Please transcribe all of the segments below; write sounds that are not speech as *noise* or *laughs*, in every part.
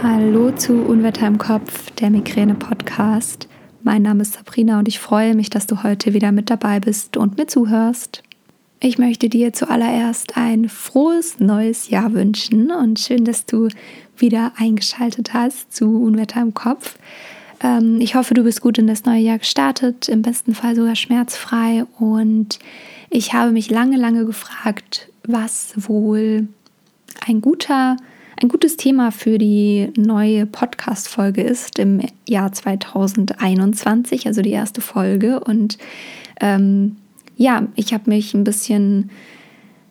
Hallo zu Unwetter im Kopf, der Migräne-Podcast. Mein Name ist Sabrina und ich freue mich, dass du heute wieder mit dabei bist und mir zuhörst. Ich möchte dir zuallererst ein frohes neues Jahr wünschen und schön, dass du wieder eingeschaltet hast zu Unwetter im Kopf. Ähm, ich hoffe, du bist gut in das neue Jahr gestartet, im besten Fall sogar schmerzfrei. Und ich habe mich lange, lange gefragt, was wohl ein guter ein gutes Thema für die neue Podcast-Folge ist im Jahr 2021, also die erste Folge. Und ähm, ja, ich habe mich ein bisschen,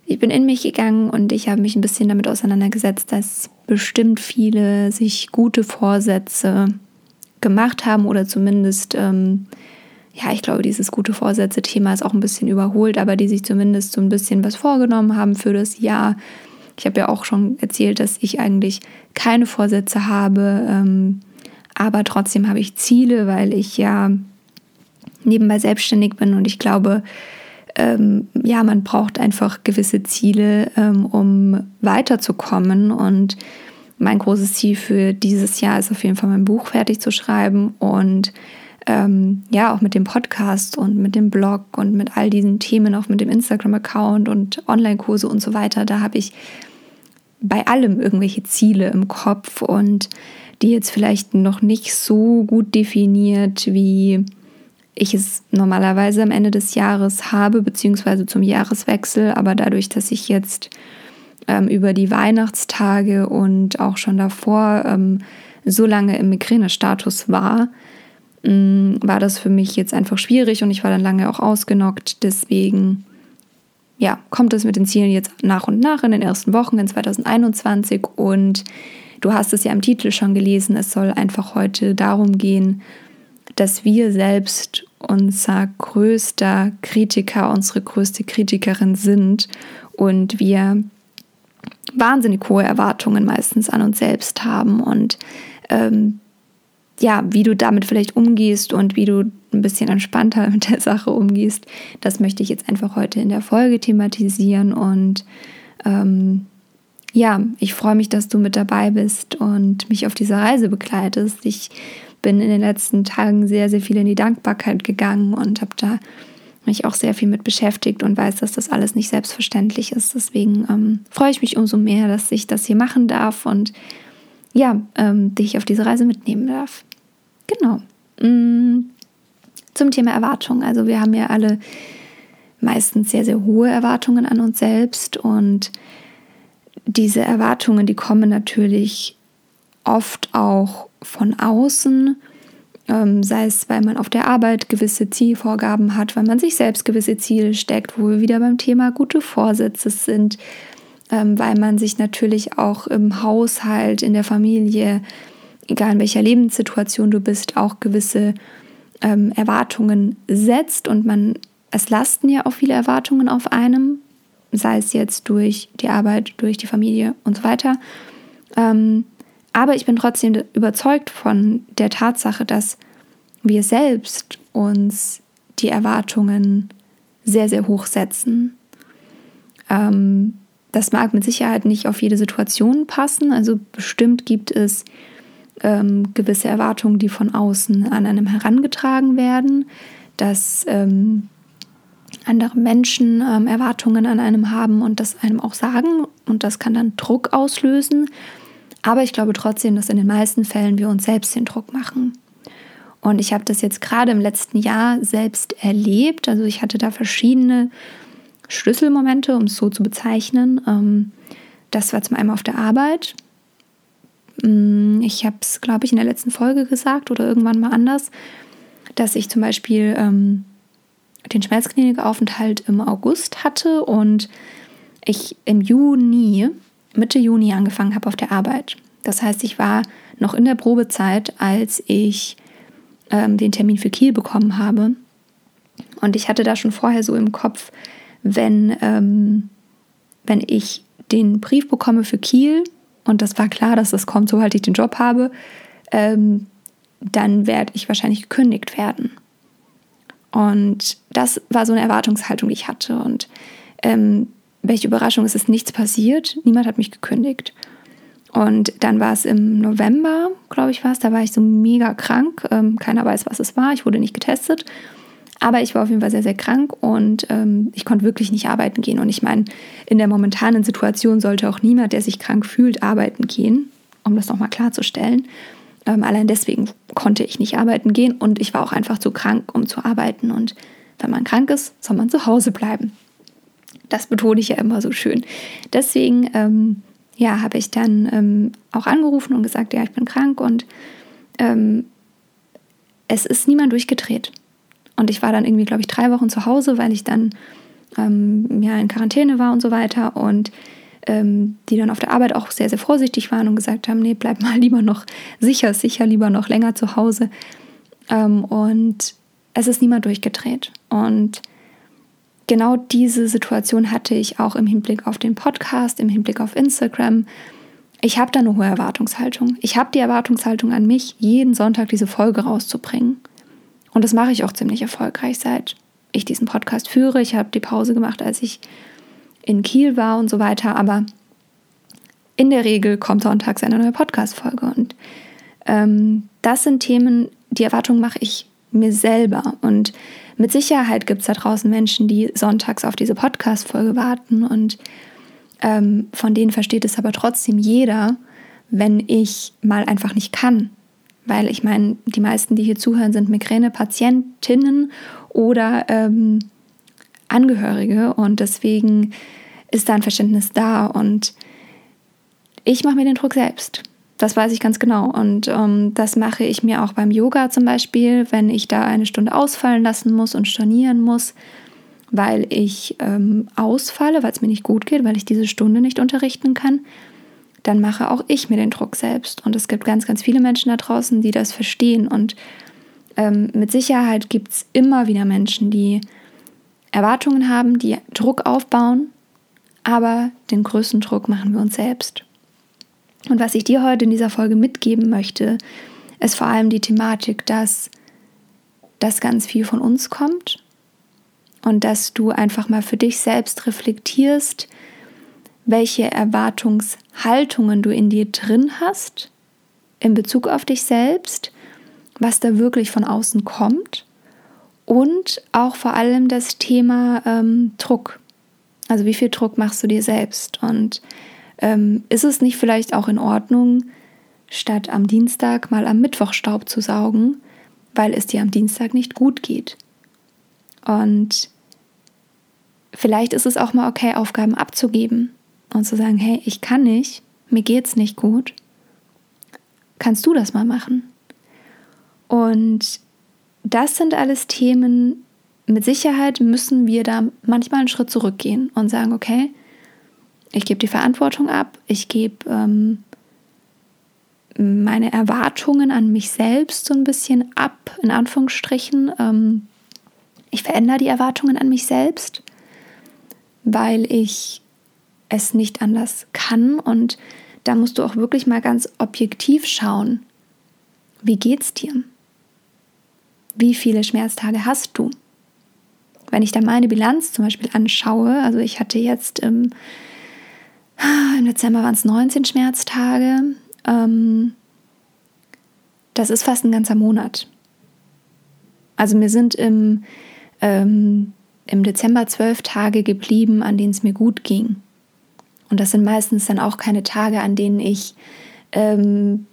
ich bin in mich gegangen und ich habe mich ein bisschen damit auseinandergesetzt, dass bestimmt viele sich gute Vorsätze gemacht haben oder zumindest, ähm, ja, ich glaube, dieses gute Vorsätze-Thema ist auch ein bisschen überholt, aber die sich zumindest so ein bisschen was vorgenommen haben für das Jahr ich habe ja auch schon erzählt, dass ich eigentlich keine Vorsätze habe, ähm, aber trotzdem habe ich Ziele, weil ich ja nebenbei selbstständig bin und ich glaube, ähm, ja, man braucht einfach gewisse Ziele, ähm, um weiterzukommen. Und mein großes Ziel für dieses Jahr ist auf jeden Fall mein Buch fertig zu schreiben und ähm, ja, auch mit dem Podcast und mit dem Blog und mit all diesen Themen, auch mit dem Instagram-Account und Online-Kurse und so weiter, da habe ich bei allem irgendwelche Ziele im Kopf und die jetzt vielleicht noch nicht so gut definiert, wie ich es normalerweise am Ende des Jahres habe, beziehungsweise zum Jahreswechsel. Aber dadurch, dass ich jetzt ähm, über die Weihnachtstage und auch schon davor ähm, so lange im Migränestatus war, ähm, war das für mich jetzt einfach schwierig und ich war dann lange auch ausgenockt. Deswegen ja, kommt es mit den Zielen jetzt nach und nach in den ersten Wochen in 2021 und du hast es ja im Titel schon gelesen, es soll einfach heute darum gehen, dass wir selbst unser größter Kritiker, unsere größte Kritikerin sind und wir wahnsinnig hohe Erwartungen meistens an uns selbst haben. Und ähm, ja, wie du damit vielleicht umgehst und wie du ein bisschen entspannter *laughs* mit der Sache umgehst, das möchte ich jetzt einfach heute in der Folge thematisieren. Und ähm, ja, ich freue mich, dass du mit dabei bist und mich auf dieser Reise begleitest. Ich bin in den letzten Tagen sehr, sehr viel in die Dankbarkeit gegangen und habe da mich auch sehr viel mit beschäftigt und weiß, dass das alles nicht selbstverständlich ist. Deswegen ähm, freue ich mich umso mehr, dass ich das hier machen darf und ja, ähm, dich auf diese Reise mitnehmen darf. Genau. Mm, zum Thema Erwartungen. Also wir haben ja alle meistens sehr, sehr hohe Erwartungen an uns selbst und diese Erwartungen, die kommen natürlich oft auch von außen, ähm, sei es, weil man auf der Arbeit gewisse Zielvorgaben hat, weil man sich selbst gewisse Ziele steckt, wo wir wieder beim Thema gute Vorsätze sind, ähm, weil man sich natürlich auch im Haushalt, in der Familie egal in welcher Lebenssituation du bist, auch gewisse ähm, Erwartungen setzt und man, es lasten ja auch viele Erwartungen auf einem, sei es jetzt durch die Arbeit, durch die Familie und so weiter. Ähm, aber ich bin trotzdem überzeugt von der Tatsache, dass wir selbst uns die Erwartungen sehr, sehr hoch setzen. Ähm, das mag mit Sicherheit nicht auf jede Situation passen. Also bestimmt gibt es ähm, gewisse Erwartungen, die von außen an einem herangetragen werden, dass ähm, andere Menschen ähm, Erwartungen an einem haben und das einem auch sagen und das kann dann Druck auslösen. Aber ich glaube trotzdem, dass in den meisten Fällen wir uns selbst den Druck machen. Und ich habe das jetzt gerade im letzten Jahr selbst erlebt. Also ich hatte da verschiedene Schlüsselmomente, um es so zu bezeichnen. Ähm, das war zum einen auf der Arbeit. Mm, ich habe es, glaube ich, in der letzten Folge gesagt oder irgendwann mal anders, dass ich zum Beispiel ähm, den Schmerzklinikaufenthalt im August hatte und ich im Juni, Mitte Juni angefangen habe auf der Arbeit. Das heißt, ich war noch in der Probezeit, als ich ähm, den Termin für Kiel bekommen habe. Und ich hatte da schon vorher so im Kopf, wenn, ähm, wenn ich den Brief bekomme für Kiel, und das war klar, dass das kommt, sobald ich den Job habe, ähm, dann werde ich wahrscheinlich gekündigt werden. Und das war so eine Erwartungshaltung, die ich hatte. Und ähm, welche Überraschung, es ist nichts passiert, niemand hat mich gekündigt. Und dann war es im November, glaube ich, war es, da war ich so mega krank. Ähm, keiner weiß, was es war. Ich wurde nicht getestet. Aber ich war auf jeden Fall sehr, sehr krank und ähm, ich konnte wirklich nicht arbeiten gehen. Und ich meine, in der momentanen Situation sollte auch niemand, der sich krank fühlt, arbeiten gehen, um das nochmal klarzustellen. Ähm, allein deswegen konnte ich nicht arbeiten gehen und ich war auch einfach zu krank, um zu arbeiten. Und wenn man krank ist, soll man zu Hause bleiben. Das betone ich ja immer so schön. Deswegen ähm, ja, habe ich dann ähm, auch angerufen und gesagt, ja, ich bin krank und ähm, es ist niemand durchgedreht. Und ich war dann irgendwie, glaube ich, drei Wochen zu Hause, weil ich dann ähm, ja, in Quarantäne war und so weiter. Und ähm, die dann auf der Arbeit auch sehr, sehr vorsichtig waren und gesagt haben, nee, bleib mal *laughs* lieber noch sicher, sicher, lieber noch länger zu Hause. Ähm, und es ist niemand durchgedreht. Und genau diese Situation hatte ich auch im Hinblick auf den Podcast, im Hinblick auf Instagram. Ich habe da eine hohe Erwartungshaltung. Ich habe die Erwartungshaltung an mich, jeden Sonntag diese Folge rauszubringen. Und das mache ich auch ziemlich erfolgreich, seit ich diesen Podcast führe. Ich habe die Pause gemacht, als ich in Kiel war und so weiter. Aber in der Regel kommt sonntags eine neue Podcast-Folge. Und ähm, das sind Themen, die Erwartungen mache ich mir selber. Und mit Sicherheit gibt es da draußen Menschen, die sonntags auf diese Podcast-Folge warten und ähm, von denen versteht es aber trotzdem jeder, wenn ich mal einfach nicht kann. Weil ich meine, die meisten, die hier zuhören, sind Migräne-Patientinnen oder ähm, Angehörige und deswegen ist da ein Verständnis da und ich mache mir den Druck selbst. Das weiß ich ganz genau. Und ähm, das mache ich mir auch beim Yoga zum Beispiel, wenn ich da eine Stunde ausfallen lassen muss und stornieren muss, weil ich ähm, ausfalle, weil es mir nicht gut geht, weil ich diese Stunde nicht unterrichten kann, dann mache auch ich mir den Druck selbst. Und es gibt ganz, ganz viele Menschen da draußen, die das verstehen. Und ähm, mit Sicherheit gibt es immer wieder Menschen, die Erwartungen haben, die Druck aufbauen, aber den größten Druck machen wir uns selbst. Und was ich dir heute in dieser Folge mitgeben möchte, ist vor allem die Thematik, dass das ganz viel von uns kommt und dass du einfach mal für dich selbst reflektierst, welche Erwartungshaltungen du in dir drin hast in Bezug auf dich selbst, was da wirklich von außen kommt und auch vor allem das Thema ähm, Druck. Also wie viel Druck machst du dir selbst und ähm, ist es nicht vielleicht auch in Ordnung, statt am Dienstag mal am Mittwoch Staub zu saugen, weil es dir am Dienstag nicht gut geht? Und vielleicht ist es auch mal okay, Aufgaben abzugeben und zu sagen, hey, ich kann nicht, mir geht's nicht gut. Kannst du das mal machen? Und das sind alles Themen, mit Sicherheit müssen wir da manchmal einen Schritt zurückgehen und sagen, okay, ich gebe die Verantwortung ab, ich gebe ähm, meine Erwartungen an mich selbst so ein bisschen ab, in Anführungsstrichen. Ähm, ich verändere die Erwartungen an mich selbst, weil ich es nicht anders kann. Und da musst du auch wirklich mal ganz objektiv schauen, wie geht's dir? Wie viele Schmerztage hast du? Wenn ich da meine Bilanz zum Beispiel anschaue, also ich hatte jetzt im im Dezember waren es 19 Schmerztage. Ähm, das ist fast ein ganzer Monat. Also mir sind im, ähm, im Dezember zwölf Tage geblieben, an denen es mir gut ging. Und das sind meistens dann auch keine Tage, an denen ich ähm,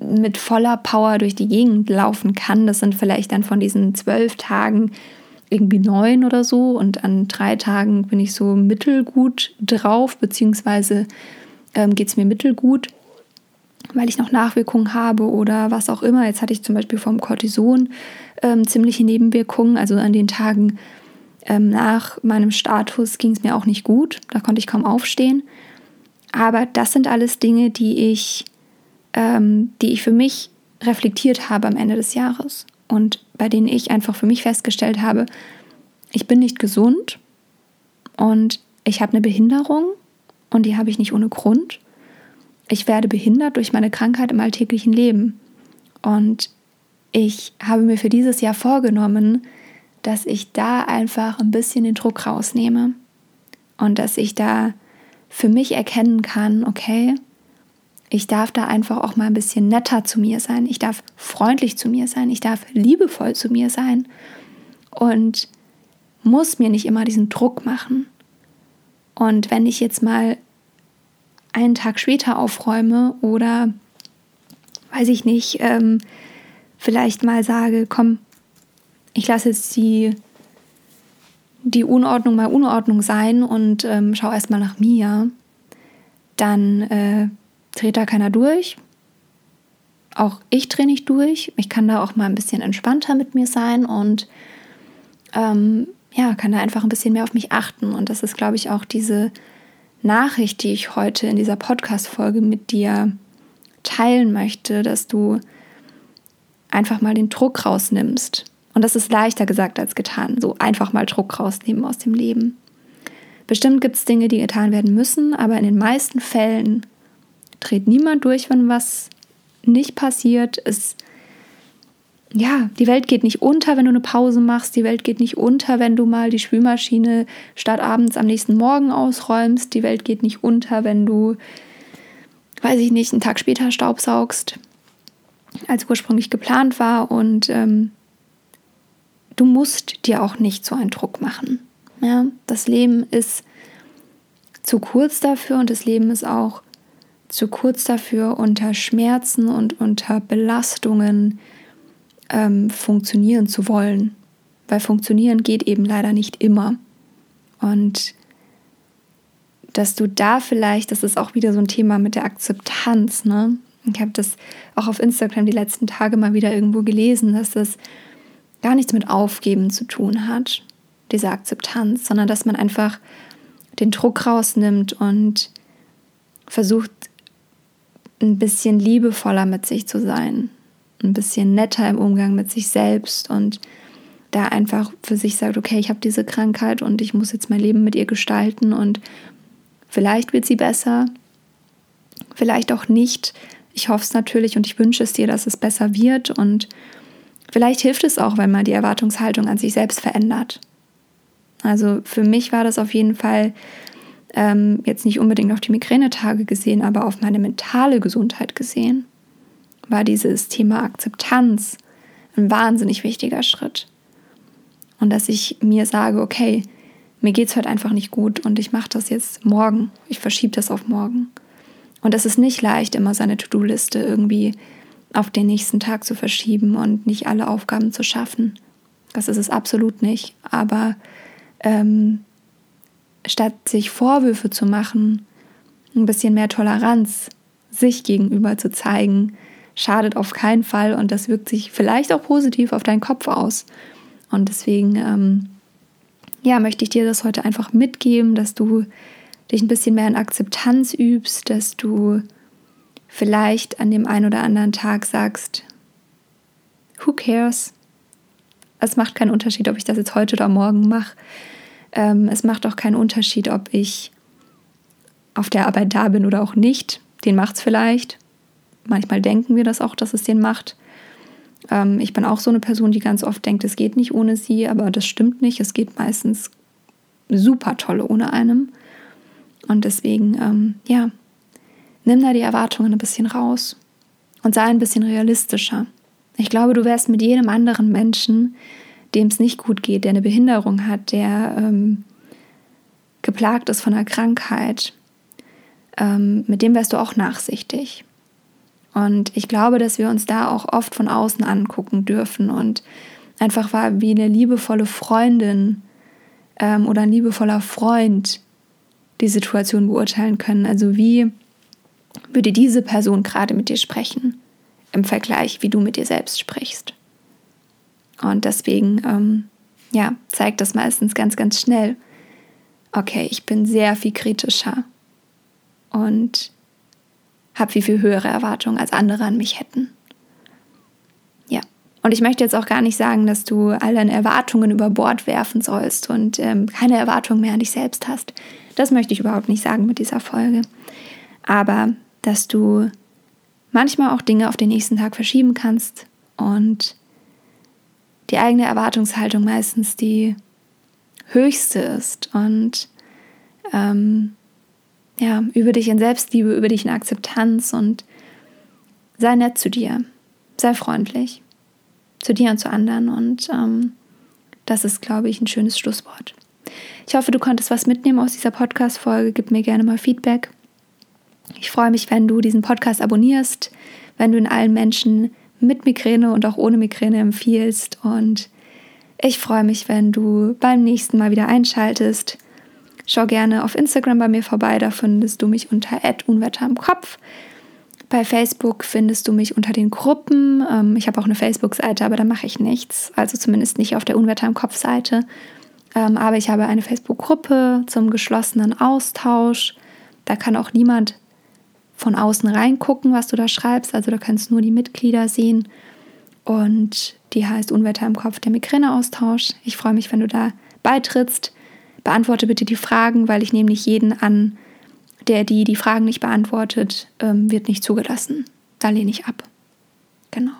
mit voller Power durch die Gegend laufen kann. Das sind vielleicht dann von diesen zwölf Tagen irgendwie neun oder so und an drei Tagen bin ich so mittelgut drauf, beziehungsweise ähm, geht es mir mittelgut, weil ich noch Nachwirkungen habe oder was auch immer. Jetzt hatte ich zum Beispiel vom Cortison ähm, ziemliche Nebenwirkungen, also an den Tagen ähm, nach meinem Status ging es mir auch nicht gut, da konnte ich kaum aufstehen. Aber das sind alles Dinge, die ich, ähm, die ich für mich reflektiert habe am Ende des Jahres und bei denen ich einfach für mich festgestellt habe, ich bin nicht gesund und ich habe eine Behinderung und die habe ich nicht ohne Grund. Ich werde behindert durch meine Krankheit im alltäglichen Leben. Und ich habe mir für dieses Jahr vorgenommen, dass ich da einfach ein bisschen den Druck rausnehme und dass ich da für mich erkennen kann, okay, ich darf da einfach auch mal ein bisschen netter zu mir sein. Ich darf freundlich zu mir sein. Ich darf liebevoll zu mir sein. Und muss mir nicht immer diesen Druck machen. Und wenn ich jetzt mal einen Tag später aufräume oder, weiß ich nicht, ähm, vielleicht mal sage, komm, ich lasse jetzt die, die Unordnung mal Unordnung sein und ähm, schaue erstmal nach mir, dann äh, dreht da keiner durch. Auch ich drehe nicht durch. Ich kann da auch mal ein bisschen entspannter mit mir sein und ähm, ja, kann da einfach ein bisschen mehr auf mich achten. Und das ist, glaube ich, auch diese Nachricht, die ich heute in dieser Podcast-Folge mit dir teilen möchte, dass du einfach mal den Druck rausnimmst. Und das ist leichter gesagt als getan. So einfach mal Druck rausnehmen aus dem Leben. Bestimmt gibt es Dinge, die getan werden müssen, aber in den meisten Fällen dreht niemand durch, wenn was nicht passiert. Es ja, die Welt geht nicht unter, wenn du eine Pause machst. Die Welt geht nicht unter, wenn du mal die Spülmaschine statt abends am nächsten Morgen ausräumst. Die Welt geht nicht unter, wenn du, weiß ich nicht, einen Tag später Staubsaugst, als ursprünglich geplant war. Und ähm, du musst dir auch nicht so einen Druck machen. Ja? Das Leben ist zu kurz dafür und das Leben ist auch zu kurz dafür, unter Schmerzen und unter Belastungen ähm, funktionieren zu wollen. Weil funktionieren geht eben leider nicht immer. Und dass du da vielleicht, das ist auch wieder so ein Thema mit der Akzeptanz, ne? Ich habe das auch auf Instagram die letzten Tage mal wieder irgendwo gelesen, dass das gar nichts mit Aufgeben zu tun hat, diese Akzeptanz, sondern dass man einfach den Druck rausnimmt und versucht, ein bisschen liebevoller mit sich zu sein ein bisschen netter im Umgang mit sich selbst und da einfach für sich sagt, okay, ich habe diese Krankheit und ich muss jetzt mein Leben mit ihr gestalten und vielleicht wird sie besser, vielleicht auch nicht. Ich hoffe es natürlich und ich wünsche es dir, dass es besser wird und vielleicht hilft es auch, wenn man die Erwartungshaltung an sich selbst verändert. Also für mich war das auf jeden Fall ähm, jetzt nicht unbedingt auf die Migränetage gesehen, aber auf meine mentale Gesundheit gesehen war dieses Thema Akzeptanz ein wahnsinnig wichtiger Schritt. Und dass ich mir sage, okay, mir geht es heute einfach nicht gut und ich mache das jetzt morgen. Ich verschiebe das auf morgen. Und es ist nicht leicht, immer seine To-Do-Liste irgendwie auf den nächsten Tag zu verschieben und nicht alle Aufgaben zu schaffen. Das ist es absolut nicht. Aber ähm, statt sich Vorwürfe zu machen, ein bisschen mehr Toleranz sich gegenüber zu zeigen, schadet auf keinen Fall und das wirkt sich vielleicht auch positiv auf deinen Kopf aus. Und deswegen, ähm, ja, möchte ich dir das heute einfach mitgeben, dass du dich ein bisschen mehr in Akzeptanz übst, dass du vielleicht an dem einen oder anderen Tag sagst, who cares? Es macht keinen Unterschied, ob ich das jetzt heute oder morgen mache. Ähm, es macht auch keinen Unterschied, ob ich auf der Arbeit da bin oder auch nicht. Den macht es vielleicht. Manchmal denken wir das auch, dass es den macht. Ähm, ich bin auch so eine Person, die ganz oft denkt, es geht nicht ohne sie, aber das stimmt nicht. Es geht meistens super toll ohne einem. Und deswegen, ähm, ja, nimm da die Erwartungen ein bisschen raus und sei ein bisschen realistischer. Ich glaube, du wärst mit jedem anderen Menschen, dem es nicht gut geht, der eine Behinderung hat, der ähm, geplagt ist von einer Krankheit, ähm, mit dem wärst du auch nachsichtig. Und ich glaube, dass wir uns da auch oft von außen angucken dürfen und einfach war wie eine liebevolle Freundin ähm, oder ein liebevoller Freund die Situation beurteilen können. Also wie würde diese Person gerade mit dir sprechen im Vergleich, wie du mit dir selbst sprichst. Und deswegen, ähm, ja, zeigt das meistens ganz, ganz schnell, okay, ich bin sehr viel kritischer und habe viel, viel höhere Erwartungen, als andere an mich hätten. Ja. Und ich möchte jetzt auch gar nicht sagen, dass du all deine Erwartungen über Bord werfen sollst und ähm, keine Erwartungen mehr an dich selbst hast. Das möchte ich überhaupt nicht sagen mit dieser Folge. Aber dass du manchmal auch Dinge auf den nächsten Tag verschieben kannst und die eigene Erwartungshaltung meistens die höchste ist und ähm, ja, übe dich in Selbstliebe, übe dich in Akzeptanz und sei nett zu dir, sei freundlich zu dir und zu anderen. Und ähm, das ist, glaube ich, ein schönes Schlusswort. Ich hoffe, du konntest was mitnehmen aus dieser Podcast-Folge. Gib mir gerne mal Feedback. Ich freue mich, wenn du diesen Podcast abonnierst, wenn du in allen Menschen mit Migräne und auch ohne Migräne empfiehlst. Und ich freue mich, wenn du beim nächsten Mal wieder einschaltest. Schau gerne auf Instagram bei mir vorbei, da findest du mich unter Unwetter im Kopf. Bei Facebook findest du mich unter den Gruppen. Ähm, ich habe auch eine Facebook-Seite, aber da mache ich nichts. Also zumindest nicht auf der Unwetter im Kopf-Seite. Ähm, aber ich habe eine Facebook-Gruppe zum geschlossenen Austausch. Da kann auch niemand von außen reingucken, was du da schreibst. Also da kannst nur die Mitglieder sehen. Und die heißt Unwetter im Kopf, der Migräne-Austausch. Ich freue mich, wenn du da beitrittst. Beantworte bitte die Fragen, weil ich nehme nicht jeden an, der die die Fragen nicht beantwortet, ähm, wird nicht zugelassen. Da lehne ich ab. Genau.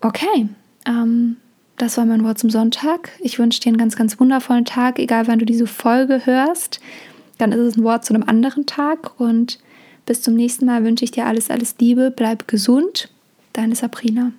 Okay, ähm, das war mein Wort zum Sonntag. Ich wünsche dir einen ganz, ganz wundervollen Tag, egal wann du diese Folge hörst. Dann ist es ein Wort zu einem anderen Tag und bis zum nächsten Mal wünsche ich dir alles, alles Liebe, bleib gesund. Deine Sabrina.